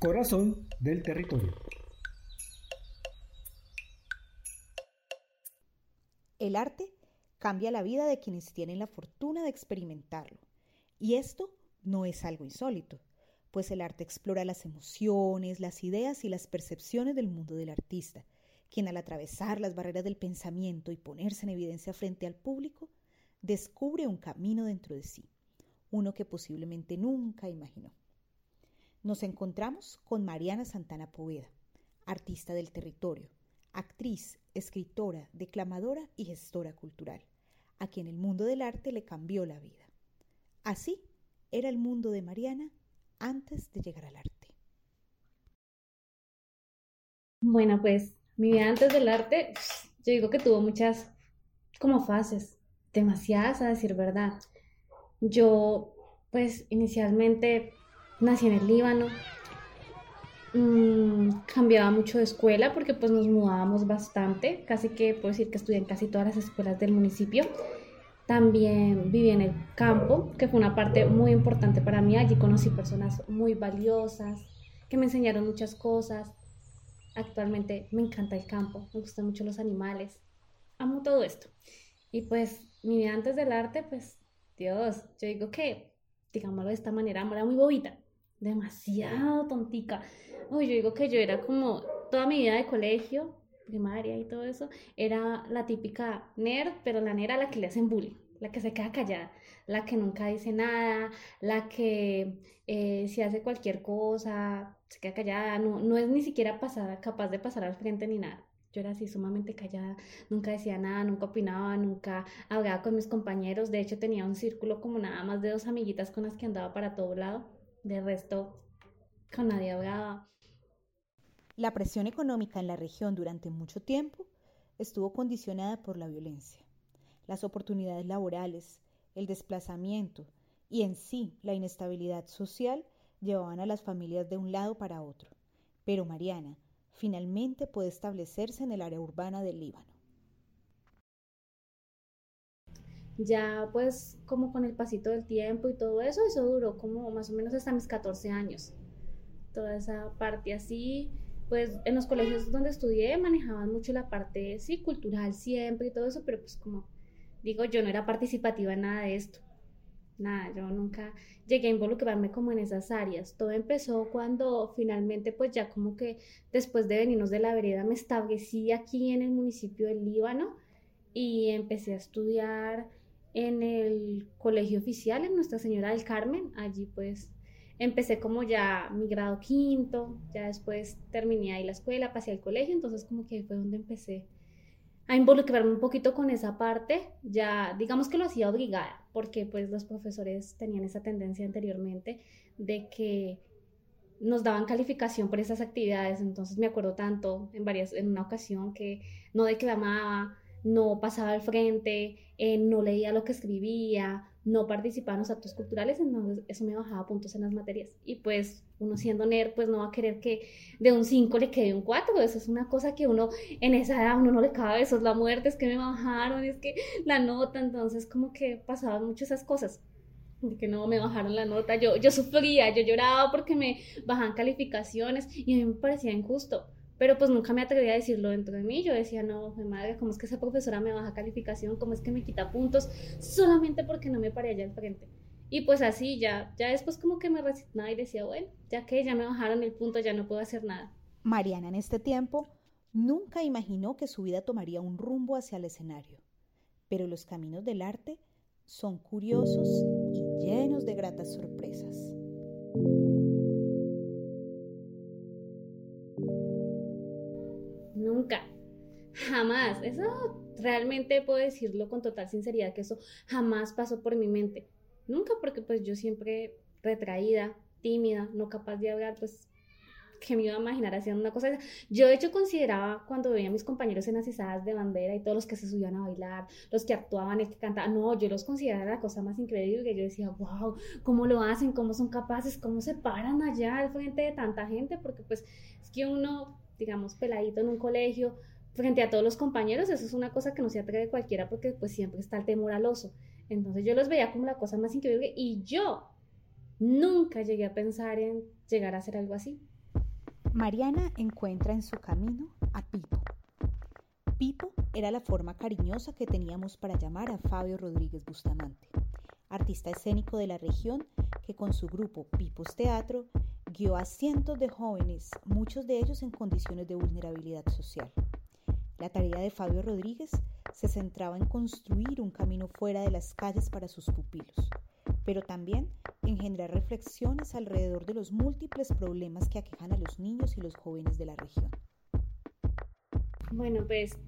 Corazón del territorio. El arte cambia la vida de quienes tienen la fortuna de experimentarlo. Y esto no es algo insólito, pues el arte explora las emociones, las ideas y las percepciones del mundo del artista, quien al atravesar las barreras del pensamiento y ponerse en evidencia frente al público, descubre un camino dentro de sí, uno que posiblemente nunca imaginó. Nos encontramos con Mariana Santana Poveda, artista del territorio, actriz, escritora, declamadora y gestora cultural, a quien el mundo del arte le cambió la vida. Así era el mundo de Mariana antes de llegar al arte. Bueno, pues mi vida antes del arte, yo digo que tuvo muchas como fases, demasiadas a decir verdad. Yo, pues inicialmente nací en el Líbano, mm, cambiaba mucho de escuela porque pues nos mudábamos bastante, casi que puedo decir que estudié en casi todas las escuelas del municipio. También viví en el campo, que fue una parte muy importante para mí. Allí conocí personas muy valiosas, que me enseñaron muchas cosas. Actualmente me encanta el campo, me gustan mucho los animales, amo todo esto. Y pues mi vida antes del arte, pues Dios, yo digo que, digámoslo de esta manera, era muy bobita, demasiado tontica. Uy, yo digo que yo era como toda mi vida de colegio, primaria y todo eso, era la típica nerd, pero la nerd a la que le hacen bullying, la que se queda callada, la que nunca dice nada, la que eh, si hace cualquier cosa, se queda callada, no, no es ni siquiera pasada, capaz de pasar al frente ni nada. Yo era así sumamente callada, nunca decía nada, nunca opinaba, nunca hablaba con mis compañeros. De hecho, tenía un círculo como nada más de dos amiguitas con las que andaba para todo lado. De resto, con nadie hablaba. La presión económica en la región durante mucho tiempo estuvo condicionada por la violencia. Las oportunidades laborales, el desplazamiento y en sí la inestabilidad social llevaban a las familias de un lado para otro. Pero Mariana finalmente puede establecerse en el área urbana del Líbano. Ya pues como con el pasito del tiempo y todo eso, eso duró como más o menos hasta mis 14 años. Toda esa parte así, pues en los colegios donde estudié manejaban mucho la parte, sí, cultural siempre y todo eso, pero pues como digo, yo no era participativa en nada de esto. Nada, yo nunca llegué a involucrarme como en esas áreas. Todo empezó cuando finalmente, pues ya como que después de venirnos de la vereda, me establecí aquí en el municipio del Líbano y empecé a estudiar en el colegio oficial, en Nuestra Señora del Carmen. Allí pues empecé como ya mi grado quinto, ya después terminé ahí la escuela, pasé al colegio, entonces como que fue donde empecé a involucrarme un poquito con esa parte, ya digamos que lo hacía obligada, porque pues los profesores tenían esa tendencia anteriormente de que nos daban calificación por esas actividades, entonces me acuerdo tanto en varias, en una ocasión que no declamaba, no pasaba al frente, eh, no leía lo que escribía, no participaba en los actos culturales, entonces eso me bajaba puntos en las materias. Y pues uno siendo nerd, pues no va a querer que de un 5 le quede un 4, eso es una cosa que uno en esa edad uno no le cabe, eso es la muerte, es que me bajaron, es que la nota, entonces como que pasaban mucho esas cosas que no me bajaron la nota, yo, yo sufría, yo lloraba porque me bajan calificaciones y a mí me parecía injusto pero pues nunca me atreví a decirlo dentro de mí. Yo decía, no, mi madre, ¿cómo es que esa profesora me baja calificación? ¿Cómo es que me quita puntos? Solamente porque no me paré allá al frente. Y pues así ya, ya después como que me resignaba y decía, bueno, ya que ya me bajaron el punto, ya no puedo hacer nada. Mariana en este tiempo nunca imaginó que su vida tomaría un rumbo hacia el escenario, pero los caminos del arte son curiosos y llenos de gratas sorpresas. Jamás. Eso realmente puedo decirlo con total sinceridad que eso jamás pasó por mi mente. Nunca porque pues yo siempre retraída, tímida, no capaz de hablar, pues que me iba a imaginar haciendo una cosa. Yo de hecho consideraba cuando veía a mis compañeros en las izadas de bandera y todos los que se subían a bailar, los que actuaban, el que cantaban, no, yo los consideraba la cosa más increíble, que yo decía, wow, ¿cómo lo hacen? ¿Cómo son capaces? ¿Cómo se paran allá al frente de tanta gente? Porque pues es que uno digamos, peladito en un colegio, frente a todos los compañeros, eso es una cosa que no se atreve cualquiera porque pues siempre está el temor al oso. Entonces yo los veía como la cosa más increíble y yo nunca llegué a pensar en llegar a hacer algo así. Mariana encuentra en su camino a Pipo. Pipo era la forma cariñosa que teníamos para llamar a Fabio Rodríguez Bustamante, artista escénico de la región que con su grupo Pipos Teatro guió a cientos de jóvenes, muchos de ellos en condiciones de vulnerabilidad social. La tarea de Fabio Rodríguez se centraba en construir un camino fuera de las calles para sus pupilos, pero también en generar reflexiones alrededor de los múltiples problemas que aquejan a los niños y los jóvenes de la región. Bueno, pues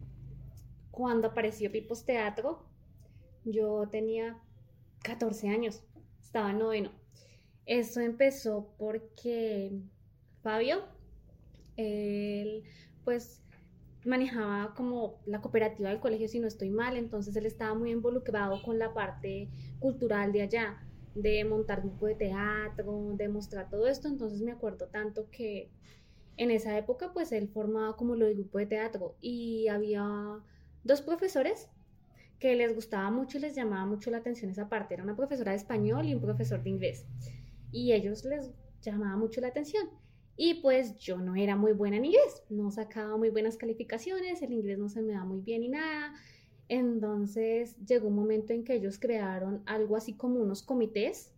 cuando apareció Pipos Teatro, yo tenía 14 años, estaba en noveno. Eso empezó porque Fabio, él pues manejaba como la cooperativa del colegio, si no estoy mal, entonces él estaba muy involucrado con la parte cultural de allá, de montar grupo de teatro, de mostrar todo esto, entonces me acuerdo tanto que en esa época pues él formaba como lo del grupo de teatro y había dos profesores que les gustaba mucho y les llamaba mucho la atención esa parte, era una profesora de español y un profesor de inglés. Y ellos les llamaba mucho la atención. Y pues yo no era muy buena en inglés, no sacaba muy buenas calificaciones, el inglés no se me da muy bien y nada. Entonces llegó un momento en que ellos crearon algo así como unos comités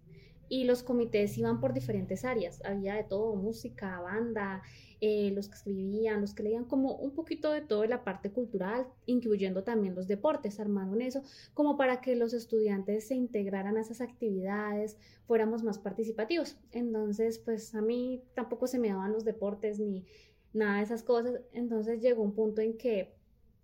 y los comités iban por diferentes áreas, había de todo, música, banda, eh, los que escribían, los que leían, como un poquito de todo la parte cultural, incluyendo también los deportes, armaron eso, como para que los estudiantes se integraran a esas actividades, fuéramos más participativos. Entonces, pues a mí tampoco se me daban los deportes ni nada de esas cosas, entonces llegó un punto en que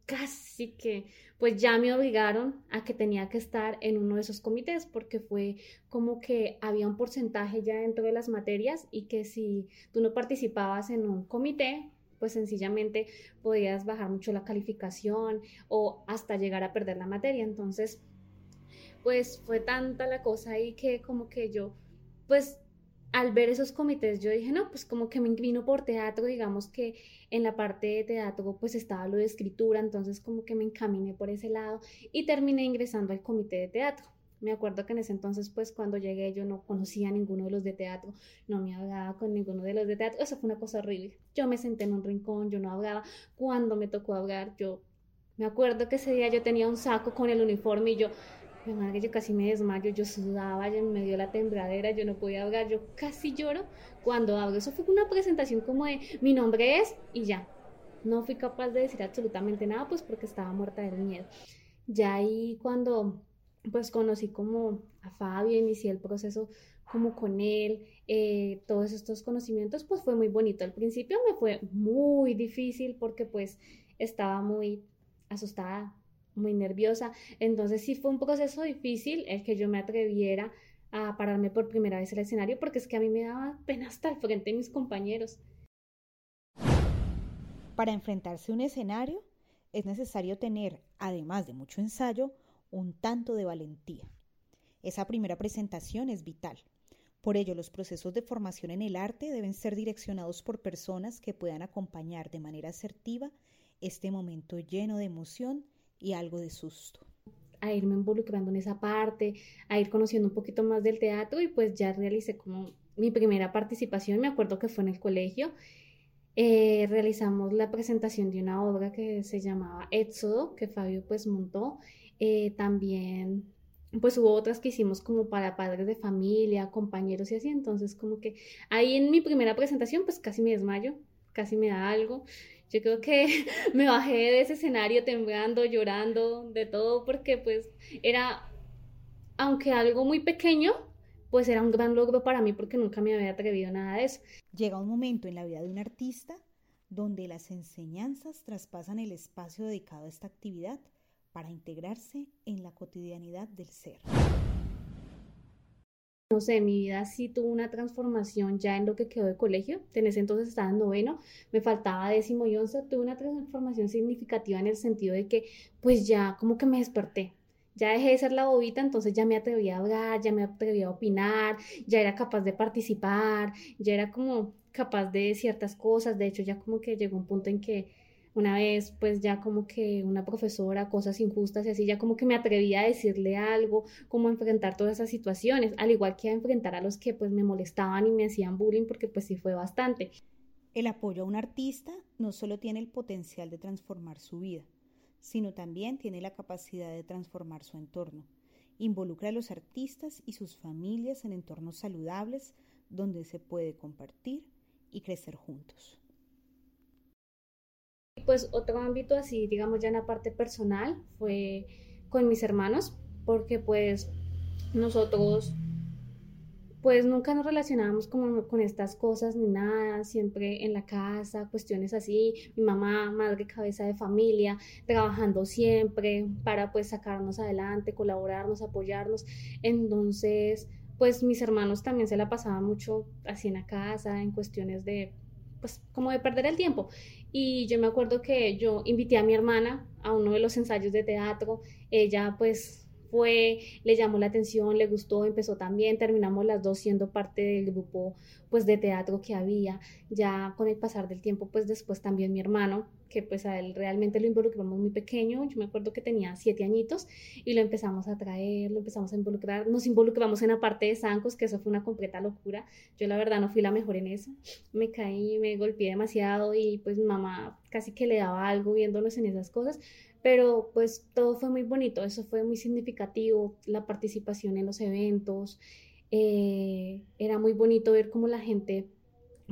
casi que pues ya me obligaron a que tenía que estar en uno de esos comités porque fue como que había un porcentaje ya dentro de las materias y que si tú no participabas en un comité, pues sencillamente podías bajar mucho la calificación o hasta llegar a perder la materia. Entonces, pues fue tanta la cosa ahí que como que yo, pues al ver esos comités yo dije, no, pues como que me inclino por teatro, digamos que en la parte de teatro pues estaba lo de escritura, entonces como que me encaminé por ese lado y terminé ingresando al comité de teatro. Me acuerdo que en ese entonces, pues cuando llegué yo no conocía a ninguno de los de teatro, no me hablaba con ninguno de los de teatro, eso fue una cosa horrible. Yo me senté en un rincón, yo no hablaba. Cuando me tocó hablar, yo me acuerdo que ese día yo tenía un saco con el uniforme y yo, mi madre, yo casi me desmayo, yo sudaba, ya me dio la tembladera, yo no podía hablar, yo casi lloro cuando hablo. Eso fue una presentación como de mi nombre es y ya. No fui capaz de decir absolutamente nada, pues porque estaba muerta del miedo. Ya ahí cuando pues conocí como a Fabio, inicié el proceso como con él, eh, todos estos conocimientos, pues fue muy bonito. Al principio me fue muy difícil porque pues estaba muy asustada, muy nerviosa. Entonces sí fue un proceso difícil el que yo me atreviera a pararme por primera vez el escenario porque es que a mí me daba pena estar frente a mis compañeros. Para enfrentarse a un escenario es necesario tener, además de mucho ensayo, un tanto de valentía. Esa primera presentación es vital. Por ello, los procesos de formación en el arte deben ser direccionados por personas que puedan acompañar de manera asertiva este momento lleno de emoción y algo de susto. A irme involucrando en esa parte, a ir conociendo un poquito más del teatro y pues ya realicé como mi primera participación, me acuerdo que fue en el colegio. Eh, realizamos la presentación de una obra que se llamaba Éxodo, que Fabio pues montó. Eh, también pues hubo otras que hicimos como para padres de familia, compañeros y así, entonces como que ahí en mi primera presentación pues casi me desmayo, casi me da algo. Yo creo que me bajé de ese escenario temblando, llorando, de todo, porque pues era, aunque algo muy pequeño, pues era un gran logro para mí porque nunca me había atrevido a nada de eso. Llega un momento en la vida de un artista donde las enseñanzas traspasan el espacio dedicado a esta actividad para integrarse en la cotidianidad del ser no sé, mi vida sí tuvo una transformación ya en lo que quedó de colegio. En ese entonces estaba en noveno, me faltaba décimo y once, tuve una transformación significativa en el sentido de que pues ya como que me desperté. Ya dejé de ser la bobita, entonces ya me atreví a hablar, ya me atreví a opinar, ya era capaz de participar, ya era como capaz de ciertas cosas. De hecho, ya como que llegó un punto en que una vez pues ya como que una profesora, cosas injustas y así, ya como que me atrevía a decirle algo, como enfrentar todas esas situaciones, al igual que a enfrentar a los que pues me molestaban y me hacían bullying porque pues sí fue bastante. El apoyo a un artista no solo tiene el potencial de transformar su vida, sino también tiene la capacidad de transformar su entorno. Involucra a los artistas y sus familias en entornos saludables donde se puede compartir y crecer juntos. Pues otro ámbito así, digamos ya en la parte personal, fue con mis hermanos, porque pues nosotros pues nunca nos relacionábamos con, con estas cosas ni nada, siempre en la casa, cuestiones así, mi mamá, madre cabeza de familia, trabajando siempre para pues sacarnos adelante, colaborarnos, apoyarnos. Entonces, pues mis hermanos también se la pasaban mucho así en la casa, en cuestiones de pues como de perder el tiempo. Y yo me acuerdo que yo invité a mi hermana a uno de los ensayos de teatro, ella pues fue, le llamó la atención, le gustó, empezó también, terminamos las dos siendo parte del grupo pues de teatro que había, ya con el pasar del tiempo pues después también mi hermano, que pues a él realmente lo involucramos muy pequeño, yo me acuerdo que tenía siete añitos y lo empezamos a traer, lo empezamos a involucrar, nos involucramos en la parte de zancos, que eso fue una completa locura, yo la verdad no fui la mejor en eso, me caí, me golpeé demasiado y pues mamá casi que le daba algo viéndonos en esas cosas, pero pues todo fue muy bonito, eso fue muy significativo, la participación en los eventos, eh, era muy bonito ver cómo la gente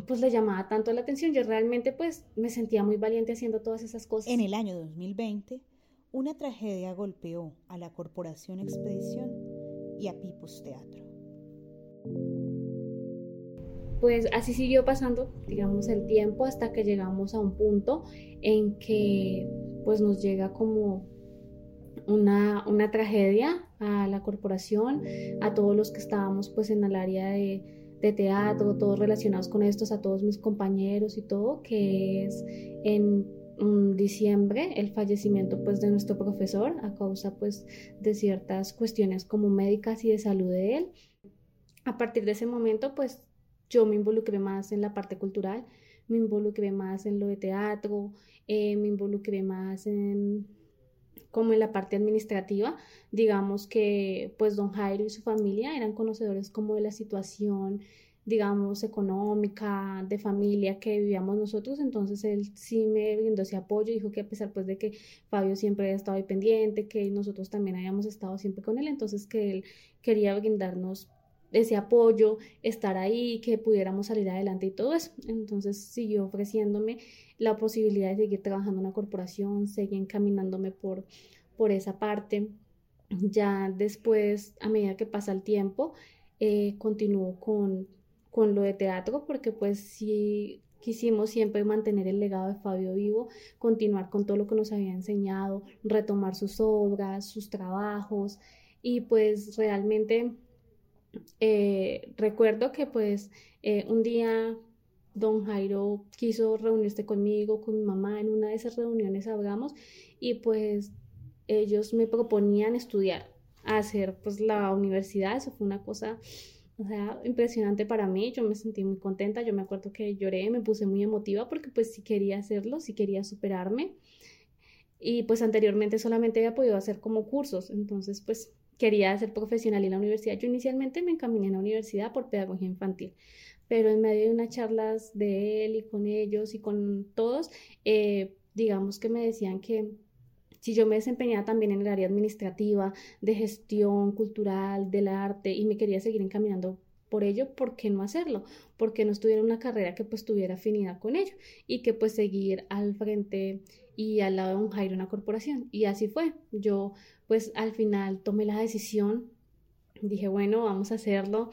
pues le llamaba tanto la atención, yo realmente pues me sentía muy valiente haciendo todas esas cosas. En el año 2020, una tragedia golpeó a la Corporación Expedición y a Pipos Teatro. Pues así siguió pasando, digamos, el tiempo hasta que llegamos a un punto en que pues nos llega como una, tragedia a la corporación, a todos los que estábamos pues en el área de, teatro, todos relacionados con estos, a todos mis compañeros y todo, que es en diciembre el fallecimiento pues de nuestro profesor a causa pues de ciertas cuestiones como médicas y de salud de él. A partir de ese momento pues yo me involucré más en la parte cultural, me involucré más en lo de teatro, eh, me involucré más en como en la parte administrativa, digamos que pues don Jairo y su familia eran conocedores como de la situación, digamos, económica, de familia que vivíamos nosotros, entonces él sí me brindó ese apoyo, dijo que a pesar pues de que Fabio siempre había estado ahí pendiente, que nosotros también habíamos estado siempre con él, entonces que él quería brindarnos ese apoyo, estar ahí, que pudiéramos salir adelante y todo eso. Entonces siguió ofreciéndome la posibilidad de seguir trabajando en la corporación, seguir encaminándome por, por esa parte. Ya después, a medida que pasa el tiempo, eh, continúo con, con lo de teatro porque pues sí quisimos siempre mantener el legado de Fabio vivo, continuar con todo lo que nos había enseñado, retomar sus obras, sus trabajos y pues realmente eh, recuerdo que pues eh, un día don Jairo quiso reunirse conmigo, con mi mamá, en una de esas reuniones hablamos y pues ellos me proponían estudiar, hacer pues la universidad, eso fue una cosa, impresionante para mí, yo me sentí muy contenta, yo me acuerdo que lloré, me puse muy emotiva porque pues sí quería hacerlo, sí quería superarme. Y pues anteriormente solamente había podido hacer como cursos, entonces pues quería ser profesional en la universidad. Yo inicialmente me encaminé a la universidad por pedagogía infantil, pero en medio de unas charlas de él y con ellos y con todos, eh, digamos que me decían que si yo me desempeñaba también en el área administrativa, de gestión cultural, del arte y me quería seguir encaminando por ello, ¿por qué no hacerlo? Porque no estuviera una carrera que pues tuviera afinidad con ello y que pues seguir al frente y al lado de un Jairo una corporación. Y así fue. Yo pues al final tomé la decisión, dije, bueno, vamos a hacerlo.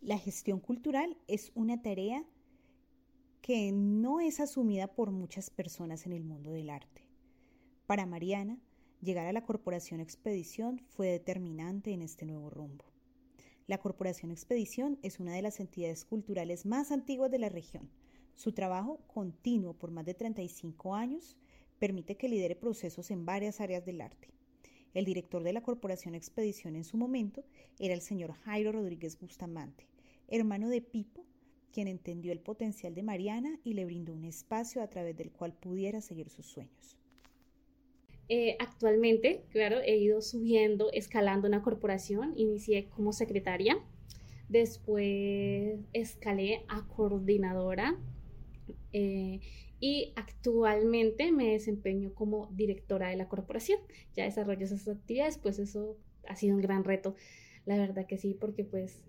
La gestión cultural es una tarea que no es asumida por muchas personas en el mundo del arte. Para Mariana, llegar a la Corporación Expedición fue determinante en este nuevo rumbo. La Corporación Expedición es una de las entidades culturales más antiguas de la región. Su trabajo, continuo por más de 35 años, permite que lidere procesos en varias áreas del arte. El director de la Corporación Expedición en su momento era el señor Jairo Rodríguez Bustamante, hermano de Pipo, quien entendió el potencial de Mariana y le brindó un espacio a través del cual pudiera seguir sus sueños. Eh, actualmente, claro, he ido subiendo, escalando una corporación. Inicié como secretaria, después escalé a coordinadora, Eh, y actualmente me desempeño como directora de la corporación. Ya desarrollo esas actividades, pues eso ha sido un gran reto, la verdad que sí, porque pues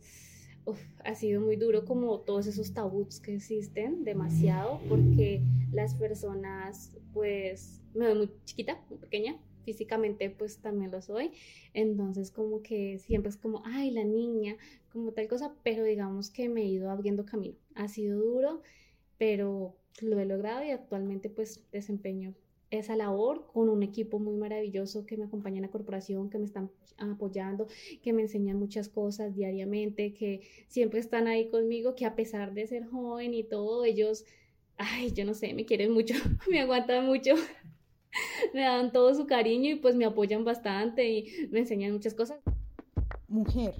ha sido muy duro como todos esos tabús que existen, demasiado, porque las personas, pues, me veo muy chiquita, muy pequeña, físicamente pues también lo soy, entonces como que siempre es como, ay, la niña, como tal cosa, pero digamos que me he ido abriendo camino, ha sido duro, pero lo he logrado y actualmente pues desempeño esa labor con un equipo muy maravilloso que me acompaña en la corporación, que me están apoyando, que me enseñan muchas cosas diariamente, que siempre están ahí conmigo, que a pesar de ser joven y todo, ellos, ay, yo no sé, me quieren mucho, me aguantan mucho, me dan todo su cariño y pues me apoyan bastante y me enseñan muchas cosas. Mujer,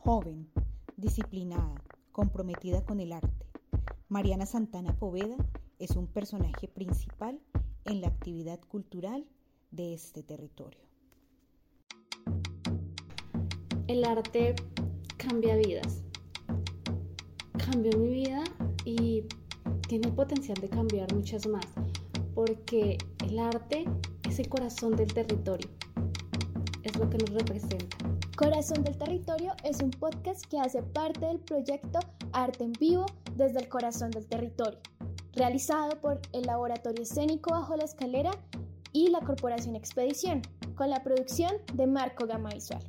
joven, disciplinada, comprometida con el arte. Mariana Santana Poveda es un personaje principal en la actividad cultural de este territorio. El arte cambia vidas. Cambió mi vida y tiene el potencial de cambiar muchas más, porque el arte es el corazón del territorio, es lo que nos representa. Corazón del Territorio es un podcast que hace parte del proyecto Arte en Vivo desde el Corazón del Territorio realizado por el Laboratorio Escénico Bajo la Escalera y la Corporación Expedición, con la producción de Marco Gama Visual.